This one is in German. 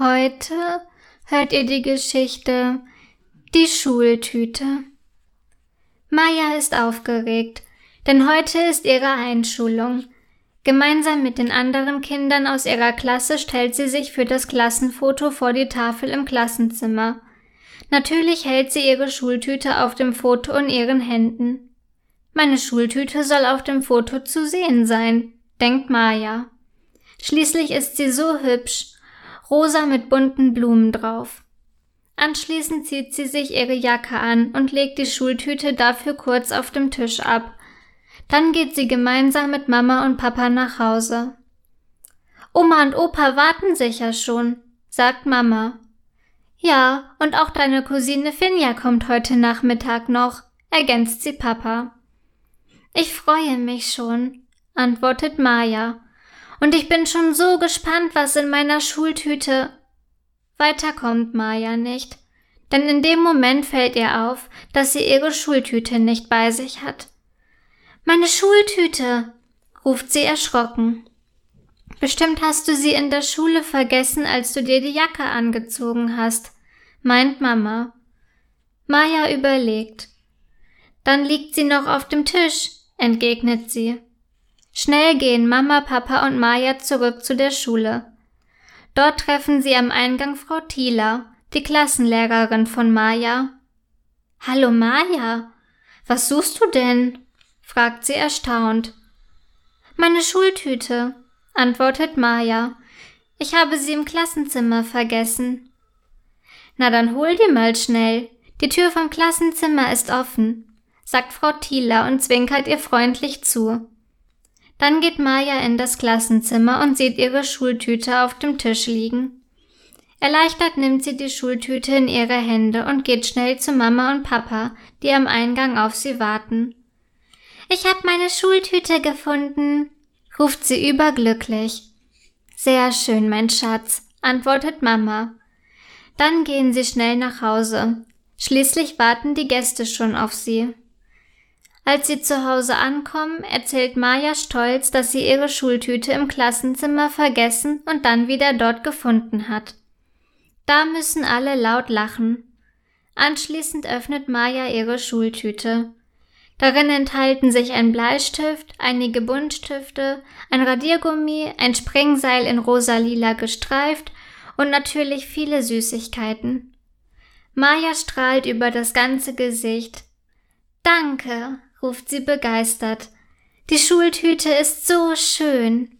Heute hört ihr die Geschichte Die Schultüte. Maya ist aufgeregt, denn heute ist ihre Einschulung. Gemeinsam mit den anderen Kindern aus ihrer Klasse stellt sie sich für das Klassenfoto vor die Tafel im Klassenzimmer. Natürlich hält sie ihre Schultüte auf dem Foto in ihren Händen. Meine Schultüte soll auf dem Foto zu sehen sein, denkt Maya. Schließlich ist sie so hübsch rosa mit bunten Blumen drauf. Anschließend zieht sie sich ihre Jacke an und legt die Schultüte dafür kurz auf dem Tisch ab. Dann geht sie gemeinsam mit Mama und Papa nach Hause. Oma und Opa warten sicher schon, sagt Mama. Ja, und auch deine Cousine Finja kommt heute Nachmittag noch, ergänzt sie Papa. Ich freue mich schon, antwortet Maya und ich bin schon so gespannt, was in meiner Schultüte. Weiter kommt Maya nicht, denn in dem Moment fällt ihr auf, dass sie ihre Schultüte nicht bei sich hat. Meine Schultüte, ruft sie erschrocken. Bestimmt hast du sie in der Schule vergessen, als du dir die Jacke angezogen hast, meint Mama. Maya überlegt. Dann liegt sie noch auf dem Tisch, entgegnet sie. Schnell gehen Mama, Papa und Maja zurück zu der Schule. Dort treffen sie am Eingang Frau Thieler, die Klassenlehrerin von Maja. Hallo Maja, was suchst du denn? fragt sie erstaunt. Meine Schultüte, antwortet Maja. Ich habe sie im Klassenzimmer vergessen. Na dann hol die mal schnell. Die Tür vom Klassenzimmer ist offen, sagt Frau Thieler und zwinkert ihr freundlich zu. Dann geht Maya in das Klassenzimmer und sieht ihre Schultüte auf dem Tisch liegen. Erleichtert nimmt sie die Schultüte in ihre Hände und geht schnell zu Mama und Papa, die am Eingang auf sie warten. Ich hab meine Schultüte gefunden, ruft sie überglücklich. Sehr schön, mein Schatz, antwortet Mama. Dann gehen sie schnell nach Hause. Schließlich warten die Gäste schon auf sie. Als sie zu Hause ankommen, erzählt Maja stolz, dass sie ihre Schultüte im Klassenzimmer vergessen und dann wieder dort gefunden hat. Da müssen alle laut lachen. Anschließend öffnet Maja ihre Schultüte. Darin enthalten sich ein Bleistift, einige Buntstifte, ein Radiergummi, ein Sprengseil in rosa-lila gestreift und natürlich viele Süßigkeiten. Maja strahlt über das ganze Gesicht. Danke, ruft sie begeistert. Die Schultüte ist so schön.